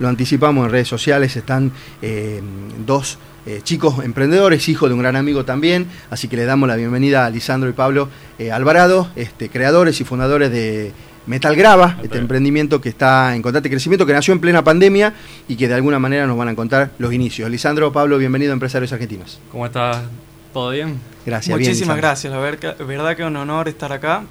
lo anticipamos en redes sociales, están eh, dos eh, chicos emprendedores, hijos de un gran amigo también, así que le damos la bienvenida a Lisandro y Pablo Alvarado, este, creadores y fundadores de Metal Grava, este emprendimiento que está en constante crecimiento, que nació en plena pandemia y que de alguna manera nos van a contar los inicios. Lisandro, Pablo, bienvenido a Empresarios Argentinos. ¿Cómo estás? ¿Todo bien? Gracias. Muchísimas gracias, la verdad que es un honor estar acá.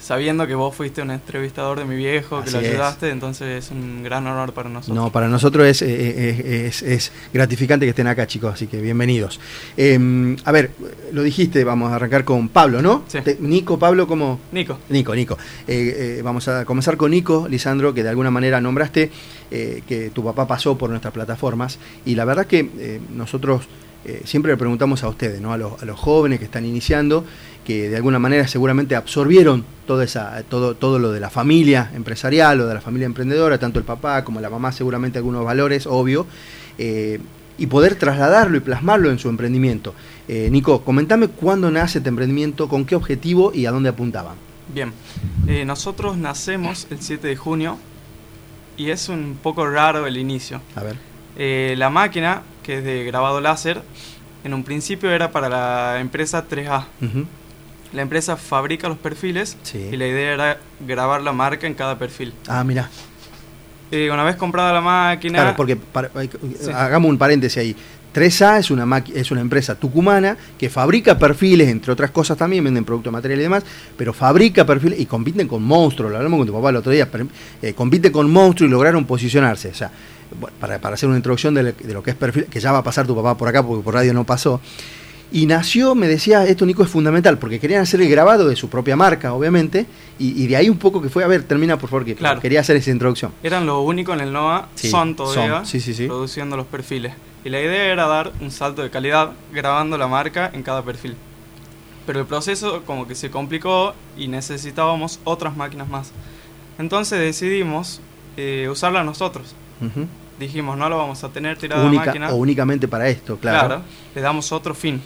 Eh, sabiendo que vos fuiste un entrevistador de mi viejo, que lo ayudaste, entonces es un gran honor para nosotros. No, para nosotros es, eh, eh, es, gratificante que estén acá, chicos, así que bienvenidos. Em, a ver, lo dijiste, vamos a arrancar con Pablo, ¿no? Sí. Nico, Pablo, ¿cómo? Nico. Nico, Nico. vamos a comenzar con Nico, Lisandro, que de alguna manera nombraste que tu papá pasó por nuestras plataformas y la verdad que nosotros eh, siempre le preguntamos a ustedes, ¿no? a, los, jóvenes que están iniciando, que de alguna manera seguramente absorbieron todo, esa, todo, todo lo de la familia empresarial o de la familia emprendedora, tanto el papá como la mamá, seguramente algunos valores, obvio, eh, y poder trasladarlo y plasmarlo en su emprendimiento. Eh, Nico, comentame cuándo nace este emprendimiento, con qué objetivo y a dónde apuntaban. Bien, nosotros nacemos el 7 de junio y es un poco raro el inicio. A ver. la máquina que es de grabado láser, en un principio era para la empresa 3A. La empresa fabrica los perfiles y la idea era grabar la marca en cada perfil. Ah, mira. Eh, una vez comprada la máquina... Claro, porque hagamos un paréntesis ahí. 3A es una, es una empresa tucumana que fabrica perfiles, entre otras cosas también, venden productos materiales y demás, pero fabrica perfiles y compiten con monstruos, lo hablamos con tu papá el otro día, eh, compite con monstruos y lograron posicionarse. O sea, para, hacer una introducción de, lo que es perfil, que ya va a pasar tu papá por acá porque por radio no pasó. Y nació, me decía, esto Nico es fundamental, porque querían hacer el grabado de su propia marca, obviamente, y, de ahí un poco que fue, a ver, termina por favor, que quería hacer esa introducción. Eran lo único en el NOA, son todavía, produciendo los perfiles. Y la idea era dar un salto de calidad grabando la marca en cada perfil. Pero el proceso como que se complicó y necesitábamos otras máquinas más. Entonces decidimos eh, usarla nosotros dijimos, no lo vamos a tener tirado Única, máquina. O únicamente para esto, claro. Claro, le damos otro fin.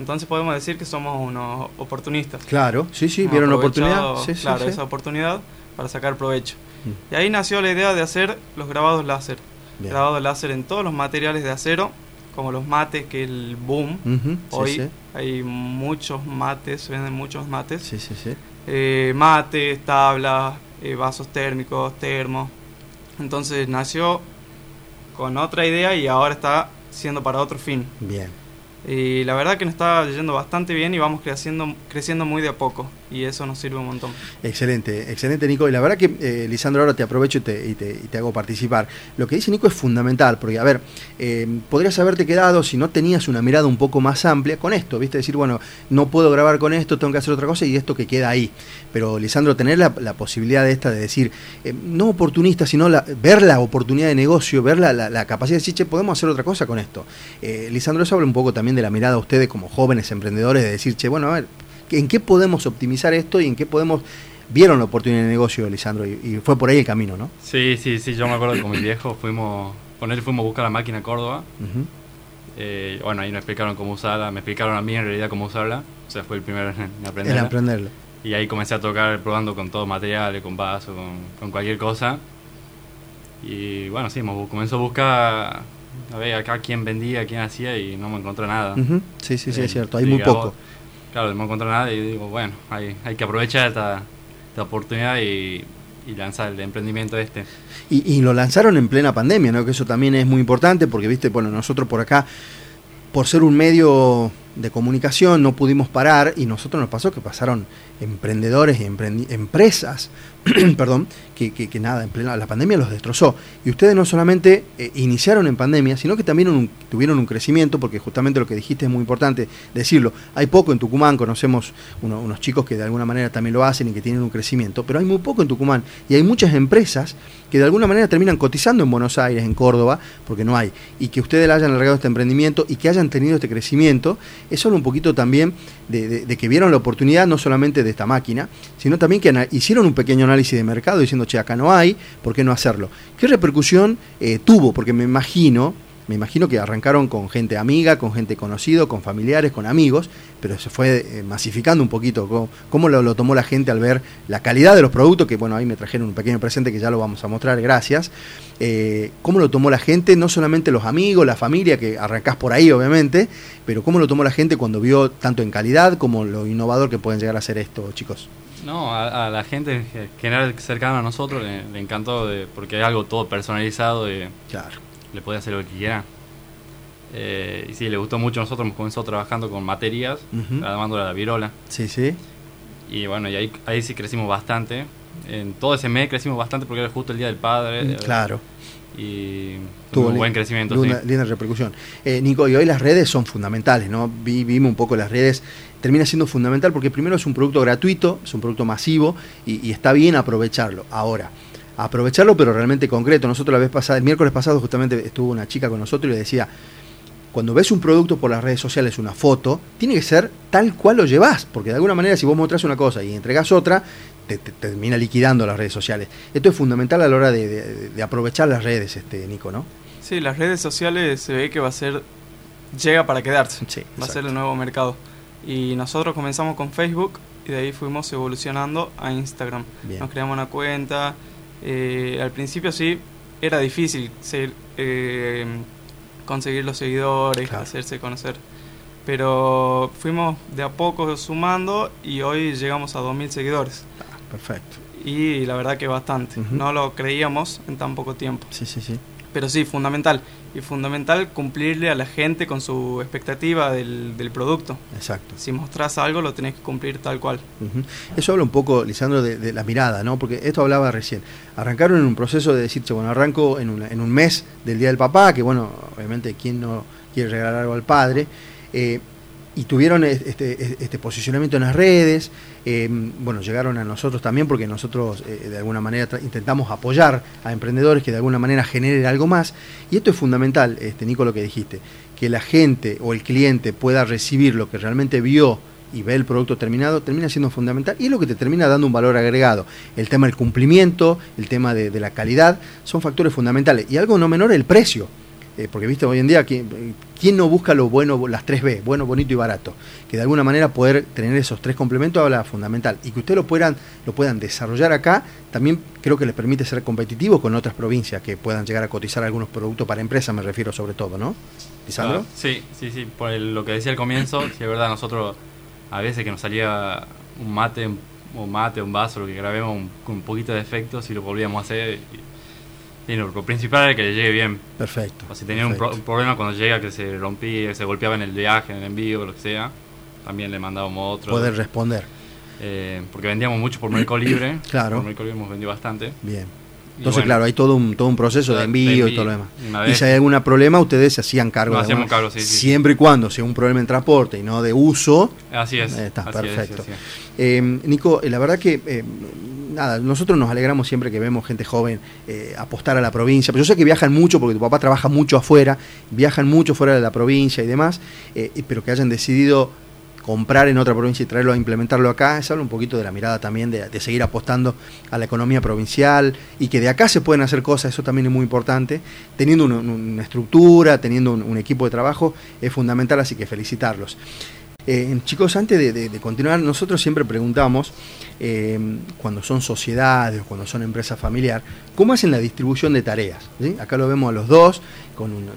Entonces podemos decir que somos unos oportunistas. Claro, sí, sí, vieron la oportunidad. claro, esa oportunidad para sacar provecho. Mm. Y ahí nació la idea de hacer los grabados láser. Grabados láser en todos los materiales de acero, como los mates, que el boom. Hoy hay muchos mates, se venden muchos mates. Sí, sí, sí. Eh, mates, tablas, eh, vasos térmicos, termos. Entonces nació con otra idea y ahora está siendo para otro fin. Bien. Y la verdad que nos está yendo bastante bien y vamos creciendo, creciendo muy de a poco y eso nos sirve un montón. Excelente, excelente Nico. Y la verdad que, eh, Lisandro, ahora te aprovecho y te, hago participar. Lo que dice Nico es fundamental, porque, a ver, eh, podrías haberte quedado, si no tenías una mirada un poco más amplia, con esto, ¿viste? Decir, bueno, no puedo grabar con esto, tengo que hacer otra cosa y esto que queda ahí. Pero, Lisandro, tener la, posibilidad de esta, de decir, eh, no oportunista, sino ver la oportunidad de negocio, ver la, capacidad de decir, che, podemos hacer otra cosa con esto. Lisandro, eso habla un poco también de la mirada a ustedes como jóvenes emprendedores, de decir, che, bueno, a ver, ¿En qué podemos optimizar esto y en qué podemos... Vieron la oportunidad de negocio, Lisandro, y, fue por ahí el camino, ¿no? Sí, sí, sí, yo me acuerdo que con mi viejo fuimos, con él fuimos a buscar la máquina a Córdoba. Eh, bueno, ahí nos explicaron cómo usarla, me explicaron a mí en realidad cómo usarla. O sea, fue el primero en aprenderla. En aprenderla. Y ahí comencé a tocar probando con todo material, con vaso, con, cualquier cosa. Y bueno, sí, comenzó a buscar a ver acá quién vendía, quién hacía y no me encontré nada. Sí, sí, sí, es cierto, hay muy poco. Claro, no encontré nada y digo, bueno, hay, hay que aprovechar esta, oportunidad y, lanzar el emprendimiento este. Y, y, lo lanzaron en plena pandemia, ¿no? Que eso también es muy importante porque, viste, bueno, nosotros por acá, por ser un medio de comunicación, no pudimos parar y nosotros nos pasó que pasaron emprendedores y empresas perdón, que, que, nada, en plena la pandemia los destrozó. Y ustedes no solamente eh, iniciaron en pandemia, sino que también tuvieron un crecimiento, porque justamente lo que dijiste es muy importante decirlo. Hay poco en Tucumán, conocemos unos chicos que de alguna manera también lo hacen y que tienen un crecimiento, pero hay muy poco en Tucumán. Y hay muchas empresas que de alguna manera terminan cotizando en Buenos Aires, en Córdoba, porque no hay. Y que ustedes hayan alargado este emprendimiento y que hayan tenido este crecimiento, es solo un poquito también de, que vieron la oportunidad no solamente de esta máquina, sino también que hicieron un pequeño análisis de mercado diciendo, che, acá no hay, ¿por qué no hacerlo? ¿Qué repercusión eh, tuvo? Porque me imagino, me imagino que arrancaron con gente amiga, con gente conocido, con familiares, con amigos, pero se fue eh, masificando un poquito. ¿Cómo, lo, tomó la gente al ver la calidad de los productos? Que bueno, ahí me trajeron un pequeño presente que ya lo vamos a mostrar, gracias. Eh, ¿Cómo lo tomó la gente? No solamente los amigos, la familia, que arrancás por ahí obviamente, pero ¿cómo lo tomó la gente cuando vio tanto en calidad como lo innovador que pueden llegar a ser esto, chicos? No, a, la gente en general cercana a nosotros le, encantó de, porque es algo todo personalizado y claro. Le puede hacer lo que quiera. Eh, y sí, le gustó mucho. Nosotros hemos comenzado trabajando con materias, uh la virola. Sí, sí. Y bueno, y ahí, ahí sí crecimos bastante. En todo ese mes crecimos bastante porque era justo el Día del Padre. Mm, claro. Y tuvo un buen crecimiento. Linda, linda repercusión. Eh, Nico, y hoy las redes son fundamentales, ¿no? vimos un poco las redes termina siendo fundamental porque primero es un producto gratuito, es un producto masivo y, está bien aprovecharlo. Ahora, aprovecharlo pero realmente concreto. Nosotros la vez pasada, el miércoles pasado justamente estuvo una chica con nosotros y le decía, cuando ves un producto por las redes sociales, una foto, tiene que ser tal cual lo llevas, porque de alguna manera si vos mostrás una cosa y entregas otra, te, termina liquidando las redes sociales. Esto es fundamental a la hora de, aprovechar las redes, este Nico, ¿no? Sí, las redes sociales se ve que va a ser, llega para quedarse, va a ser el nuevo mercado. Y nosotros comenzamos con Facebook y de ahí fuimos evolucionando a Instagram. Nos creamos una cuenta. Eh, al principio sí, era difícil eh, conseguir los seguidores, hacerse conocer. Pero fuimos de a poco sumando y hoy llegamos a 2.000 seguidores. Ah, perfecto. Y la verdad que bastante. No lo creíamos en tan poco tiempo. Sí, sí, sí. Pero sí, fundamental. Y fundamental cumplirle a la gente con su expectativa del, del producto. Exacto. Si mostrás algo, lo tenés que cumplir tal cual. Eso habla un poco, Lisandro, de, la mirada, ¿no? Porque esto hablaba recién. Arrancaron en un proceso de decir, bueno, arranco en, en un mes del Día del Papá, que bueno, obviamente, ¿quién no quiere regalar algo al padre? Eh, y tuvieron este, este, posicionamiento en las redes, eh, bueno, llegaron a nosotros también porque nosotros eh, de alguna manera intentamos apoyar a emprendedores que de alguna manera generen algo más, y esto es fundamental, este, Nico, lo que dijiste, que la gente o el cliente pueda recibir lo que realmente vio y ve el producto terminado, termina siendo fundamental y es lo que te termina dando un valor agregado. El tema del cumplimiento, el tema de, de la calidad, son factores fundamentales, y algo no menor el precio. Eh, porque viste hoy en día, ¿quién, no busca lo bueno, las 3B, bueno, bonito y barato? Que de alguna manera poder tener esos tres complementos habla fundamental. Y que ustedes lo puedan, lo puedan desarrollar acá, también creo que les permite ser competitivos con otras provincias que puedan llegar a cotizar algunos productos para empresas, me refiero sobre todo, ¿no? ¿Lisandro? sí, sí, sí, por lo que decía al comienzo, si es verdad, nosotros a veces que nos salía un mate, un mate, un vaso, lo que grabemos un, con un poquito de efecto, si lo volvíamos a hacer... Sí, lo principal es que le llegue bien. Perfecto. O si tenía un, problema cuando llega que se rompía, se golpeaba en el viaje, en el envío, lo que sea, también le mandábamos otro. Poder responder. Eh, porque vendíamos mucho por Mercado Libre. claro. Por Mercado Libre hemos vendido bastante. Bien. Entonces, claro, hay todo un, todo un proceso de envío, y todo lo demás. Y si hay algún problema, ustedes se hacían cargo. de hacíamos cargo, sí, Siempre y cuando sea un problema en transporte y no de uso. Así es. está, perfecto. Eh, Nico, eh, la verdad que nosotros nos alegramos siempre que vemos gente joven eh, apostar a la provincia. Pero yo sé que viajan mucho porque tu papá trabaja mucho afuera, viajan mucho fuera de la provincia y demás, eh, pero que hayan decidido comprar en otra provincia y traerlo a implementarlo acá, eso habla un poquito de la mirada también de, seguir apostando a la economía provincial y que de acá se pueden hacer cosas, eso también es muy importante. Teniendo una, estructura, teniendo un, equipo de trabajo, es fundamental, así que felicitarlos. Eh, chicos, antes de, continuar, nosotros siempre preguntamos, eh, cuando son sociedades o cuando son empresas familiares, ¿cómo hacen la distribución de tareas? Acá lo vemos a los dos, con una,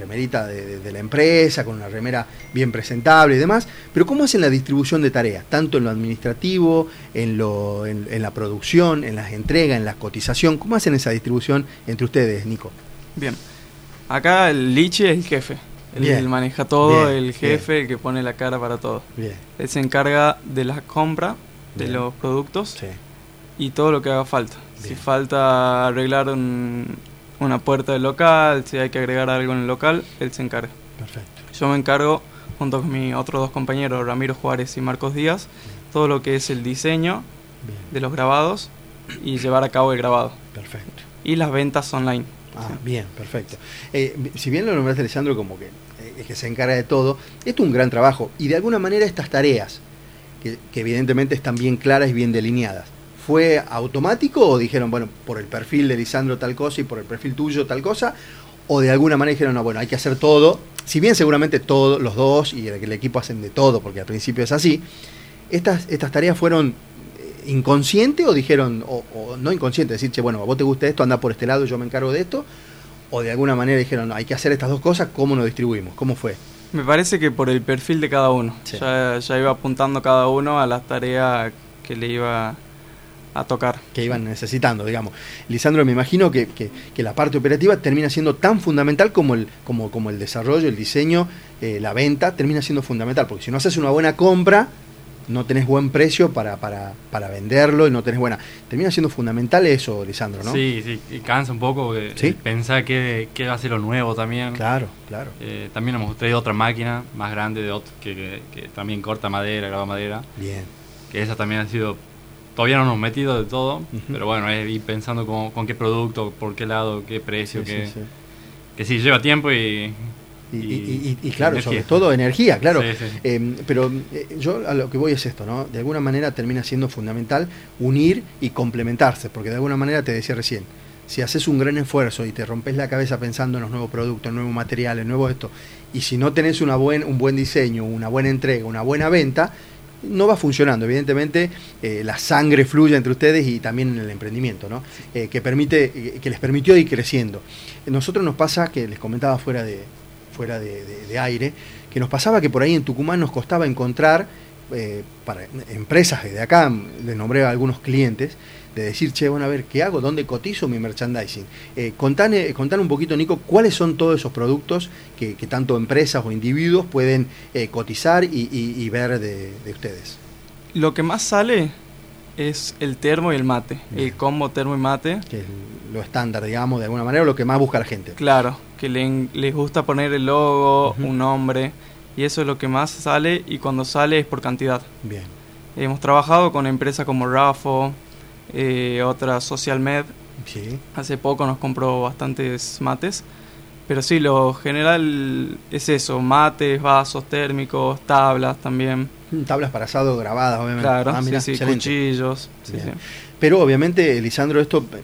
remerita de, la empresa, con una remera bien presentable y demás, pero ¿cómo hacen la distribución de tareas? Tanto en lo administrativo, en, lo, en, la producción, en las entregas, en la cotización, ¿cómo hacen esa distribución entre ustedes, Nico? Bien, acá el liche es el jefe él, maneja todo, el jefe, el que pone la cara para todo. Él se encarga de la compra de los productos y todo lo que haga falta. Si falta arreglar una puerta del local, si hay que agregar algo en el local, él se encarga. Perfecto. Yo me encargo, junto con mis otros dos compañeros, Ramiro Juárez y Marcos Díaz, todo lo que es el diseño de los grabados y llevar a cabo el grabado. Perfecto. Y las ventas online. Ah, bien, perfecto. Eh, si bien lo nombraste, Alessandro, como que que se encarga de todo. Esto es un gran trabajo y de alguna manera estas tareas, que, evidentemente están bien claras y bien delineadas, ¿fue automático o dijeron, bueno, por el perfil de Lisandro tal cosa y por el perfil tuyo tal cosa? o de alguna manera dijeron, no, bueno, hay que hacer todo, si bien seguramente todos los dos y el, el equipo hacen de todo, porque al principio es así, estas, estas tareas fueron inconscientes o dijeron, o, no inconscientes, decir, che, bueno, a vos te gusta esto, anda por este lado, yo me encargo de esto, o de alguna manera dijeron, no, hay que hacer estas dos cosas, ¿cómo nos distribuimos? ¿Cómo fue? Me parece que por el perfil de cada uno. Ya, ya, iba apuntando cada uno a las tareas que le iba a tocar. Que iban necesitando, digamos. Lisandro, me imagino que, que, la parte operativa termina siendo tan fundamental como el, como, como el desarrollo, el diseño, eh, la venta, termina siendo fundamental, porque si no haces una buena compra, no tenés buen precio para, para, para venderlo y no tenés buena. Termina siendo fundamental eso, Lisandro, ¿no? Sí, sí, y cansa un poco pensar que, va a ser lo nuevo también. Claro, claro. Eh, también hemos traído otra máquina más grande de que, que, también corta madera, graba madera. Bien. Que esa también ha sido todavía no nos hemos metido de todo, pero bueno, es ir pensando con, qué producto, por qué lado, qué precio, qué, que sí, lleva tiempo y... Y, claro, sobre todo energía, claro. Em, pero eh, yo a lo que voy es esto, ¿no? De alguna manera termina siendo fundamental unir y complementarse, porque de alguna manera te decía recién, si haces un gran esfuerzo y te rompes la cabeza pensando en los nuevos productos, nuevos materiales, nuevo esto, y si no tenés una buen, un buen diseño, una buena entrega, una buena venta, no va funcionando. Evidentemente, eh, la sangre fluye entre ustedes y también en el emprendimiento, ¿no? Eh, que, permite, eh, que les permitió ir creciendo. Nosotros nos pasa, que les comentaba fuera de, fuera de, aire, que nos pasaba que por ahí en Tucumán nos costaba encontrar para empresas de acá, les nombré a algunos clientes, de decir, che, bueno, a ver, ¿qué hago? ¿Dónde cotizo mi merchandising? Eh, contane, un poquito, Nico, cuáles son todos esos productos que, tanto empresas o individuos pueden eh, cotizar y, ver de, ustedes. Lo que más sale es el termo y el mate, el combo termo y mate. Que es lo estándar, digamos, de alguna manera, lo que más busca la gente. Claro, que les gusta poner el logo, un nombre, y eso es lo que más sale, y cuando sale es por cantidad. Bien. Hemos trabajado con empresas como Rafo, eh, otra Social Med. Hace poco nos compró bastantes mates. Pero sí, lo general es eso, mates, vasos térmicos, tablas también. Mm, tablas para asado grabadas, obviamente. Claro, ah, cuchillos. Pero obviamente, Lisandro, esto eh,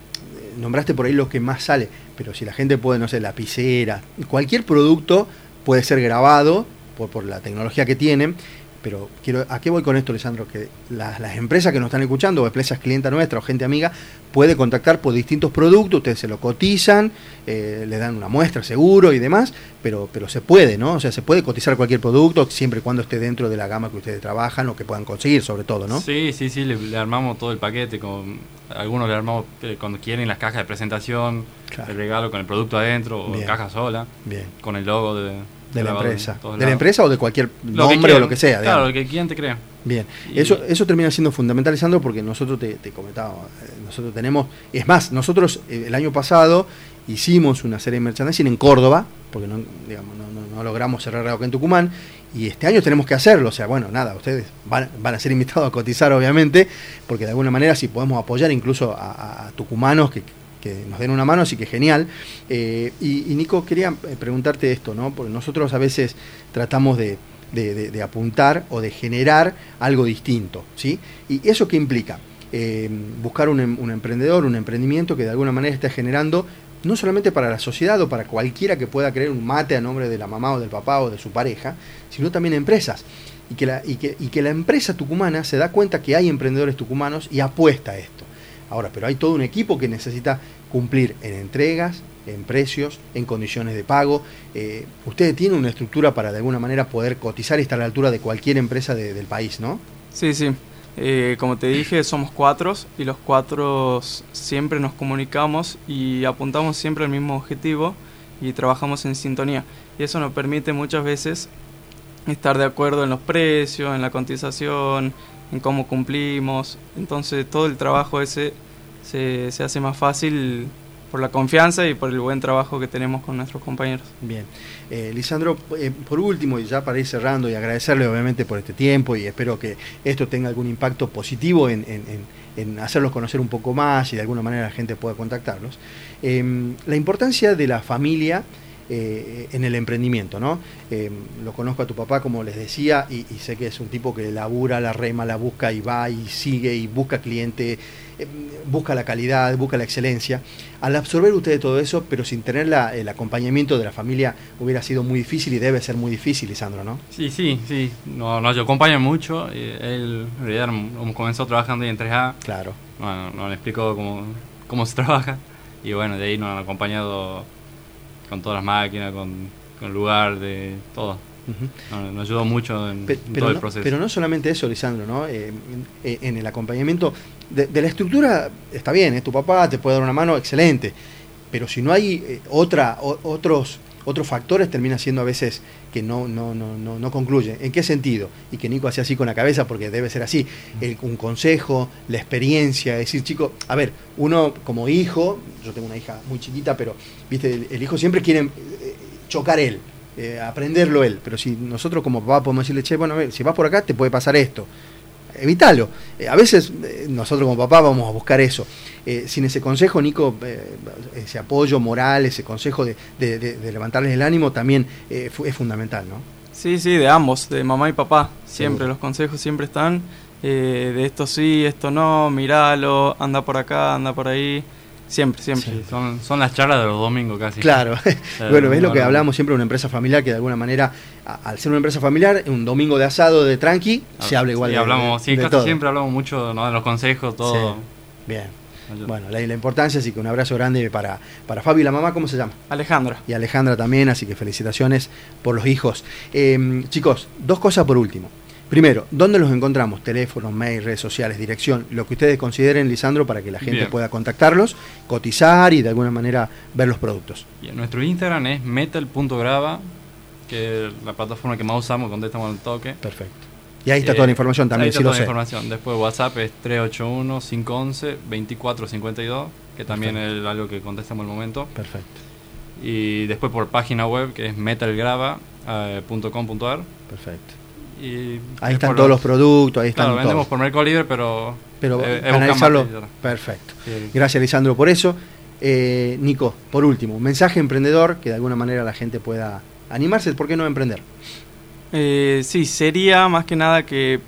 nombraste por ahí lo que más sale, pero si la gente puede, no sé, lapicera, cualquier producto puede ser grabado por, por la tecnología que tienen pero quiero, ¿a qué voy con esto, Lisandro? Que las, empresas que nos están escuchando, o empresas clienta nuestra o gente amiga, puede contactar por distintos productos, ustedes se lo cotizan, eh, le dan una muestra seguro y demás, pero, pero se puede, ¿no? O sea, se puede cotizar cualquier producto siempre y cuando esté dentro de la gama que ustedes trabajan o que puedan conseguir, sobre todo, ¿no? Sí, sí, sí, le, armamos todo el paquete, con algunos le armamos eh, cuando quieren las cajas de presentación, el regalo con el producto adentro o caja sola, Bien. con el logo de de la empresa. De, la empresa o de cualquier nombre o lo que sea. Claro, lo que quien te crea. Bien, eso, eso termina siendo fundamental, Lisandro, porque nosotros te, te comentábamos, eh, nosotros tenemos, es más, nosotros eh, el año pasado hicimos una serie de merchandising en Córdoba, porque no, digamos, no, logramos cerrar algo en Tucumán, y este año tenemos que hacerlo, o sea, bueno, nada, ustedes van, van a ser invitados a cotizar, obviamente, porque de alguna manera si podemos apoyar incluso a tucumanos que, que nos den una mano, así que genial. Eh, y, Nico, quería eh, preguntarte esto, ¿no? Porque nosotros a veces tratamos de, apuntar o de generar algo distinto, ¿sí? ¿Y eso qué implica? Eh, buscar un, un, emprendedor, un emprendimiento que de alguna manera esté generando, no solamente para la sociedad o para cualquiera que pueda crear un mate a nombre de la mamá o del papá o de su pareja, sino también empresas. Y que, la, y, que, y que la empresa tucumana se da cuenta que hay emprendedores tucumanos y apuesta a esto. Ahora, pero hay todo un equipo que necesita cumplir en entregas, en precios, en condiciones de pago. Eh, ustedes tienen una estructura para de alguna manera poder cotizar y estar a la altura de cualquier empresa del país, ¿no? Sí, sí. Eh, como te dije, somos cuatro y los cuatro siempre nos comunicamos y apuntamos siempre al mismo objetivo y trabajamos en sintonía. Y eso nos permite muchas veces estar de acuerdo en los precios, en la cotización, en cómo cumplimos. Entonces todo el trabajo ese se, se hace más fácil por la confianza y por el buen trabajo que tenemos con nuestros compañeros. Bien. Eh, Lisandro, eh, por último, y ya para ir cerrando y agradecerle obviamente por este tiempo y espero que esto tenga algún impacto positivo en, en, hacerlos conocer un poco más y de alguna manera la gente pueda contactarlos. Em, la importancia de la familia eh, en el emprendimiento, ¿no? Eh, lo conozco a tu papá, como les decía, y, sé que es un tipo que labura, la rema, la busca y va y sigue y busca cliente, eh, busca la calidad, busca la excelencia. Al absorber ustedes todo eso, pero sin tener el acompañamiento de la familia, hubiera sido muy difícil y debe ser muy difícil, Lisandro, ¿no? Sí, sí, sí. No, no yo acompaño mucho. Él, en realidad, comenzó trabajando en 3A. Claro. Bueno, no le explico cómo, cómo se trabaja. Y bueno, de ahí nos han acompañado con todas las máquinas, con, el lugar, de todo. nos, ayudó mucho en, todo el proceso. pero no solamente eso, Lisandro, ¿no? Eh, eh, en el acompañamiento de, la estructura está bien, ¿eh? tu papá te puede dar una mano, excelente, pero si no hay otra, otros otros factores termina siendo a veces que no, no, no, no, no concluye. ¿En qué sentido? Y que Nico hacía así con la cabeza porque debe ser así. un consejo, la experiencia, decir, chico, a ver, uno como hijo, yo tengo una hija muy chiquita, pero viste, el, hijo siempre quiere eh, chocar él. Eh, aprenderlo él, pero si nosotros como papá podemos decirle, che, bueno, a ver, si vas por acá te puede pasar esto, evítalo. Eh, a veces nosotros como papá vamos a buscar eso. Eh, sin ese consejo, Nico, eh, ese apoyo moral, ese consejo de, levantarles el ánimo también eh, es fundamental, ¿no? Sí, sí, de ambos, de mamá y papá. Siempre, los consejos siempre están. de esto sí, esto no, míralo, anda por acá, anda por ahí. Siempre, siempre. son, las charlas de los domingos casi. Claro. bueno, ves lo que hablamos siempre de una empresa familiar que de alguna manera, al ser una empresa familiar, un domingo de asado de tranqui, se habla igual sí, de, hablamos, sí, casi siempre hablamos mucho de los consejos, todo. Bien. Bueno, la, la, importancia, así que un abrazo grande para, para Fabi y la mamá, ¿cómo se llama? Alejandra. Y Alejandra también, así que felicitaciones por los hijos. Em, chicos, dos cosas por último. Primero, ¿dónde los encontramos? Teléfonos, mail, redes sociales, dirección, lo que ustedes consideren, Lisandro, para que la gente pueda contactarlos, cotizar y de alguna manera ver los productos. nuestro Instagram es metal.grava, que es la plataforma que más usamos, contestamos al toque. Perfecto. Y ahí está toda la información también, ahí está toda la información. Después WhatsApp es 381-511-2452, que también es algo que contestamos al momento. Perfecto. Y después por página web, que es metalgrava.com.ar. Perfecto. Y ahí están todos los, productos, ahí están claro, vendemos por Mercado Libre, pero... Pero analizarlo, perfecto. Gracias, Lisandro, por eso. Eh, Nico, por último, un mensaje emprendedor que de alguna manera la gente pueda animarse, ¿por qué no emprender? Eh, sí, sería más que nada que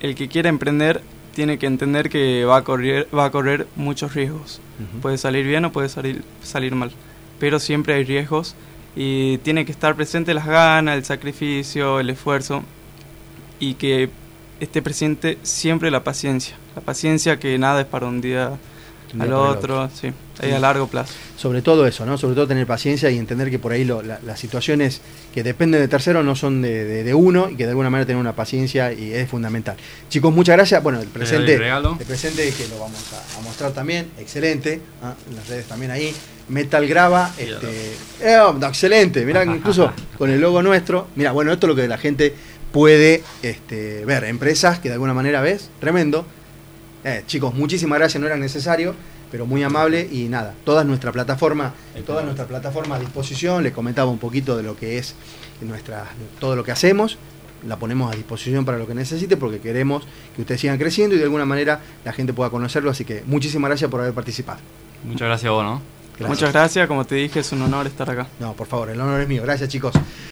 el que quiera emprender tiene que entender que va a correr, va a correr muchos riesgos. Puede salir bien o puede salir, salir mal, pero siempre hay riesgos y tiene que estar presente las ganas, el sacrificio, el esfuerzo y que esté presente siempre la paciencia. La paciencia que nada es para un día al otro, sí, a largo plazo. Sobre todo eso, ¿no? Sobre todo tener paciencia y entender que por ahí las situaciones que dependen de terceros no son de, uno y que de alguna manera tener una paciencia y es fundamental. Chicos, muchas gracias. Bueno, el presente, el, presente que lo vamos a, mostrar también, excelente, ¿ah? las redes también ahí. Metal Grava, este, eh, excelente, mirá, incluso con el logo nuestro. Mira, bueno, esto es lo que la gente puede este, ver. Empresas que de alguna manera ves, tremendo eh, chicos, muchísimas gracias, no era necesario, pero muy amable y nada, toda nuestra plataforma, toda nuestra plataforma a disposición, les comentaba un poquito de lo que es nuestra, todo lo que hacemos, la ponemos a disposición para lo que necesite porque queremos que ustedes sigan creciendo y de alguna manera la gente pueda conocerlo, así que muchísimas gracias por haber participado. Muchas gracias a vos, ¿no? Muchas gracias, como te dije, es un honor estar acá. No, por favor, el honor es mío. Gracias, chicos.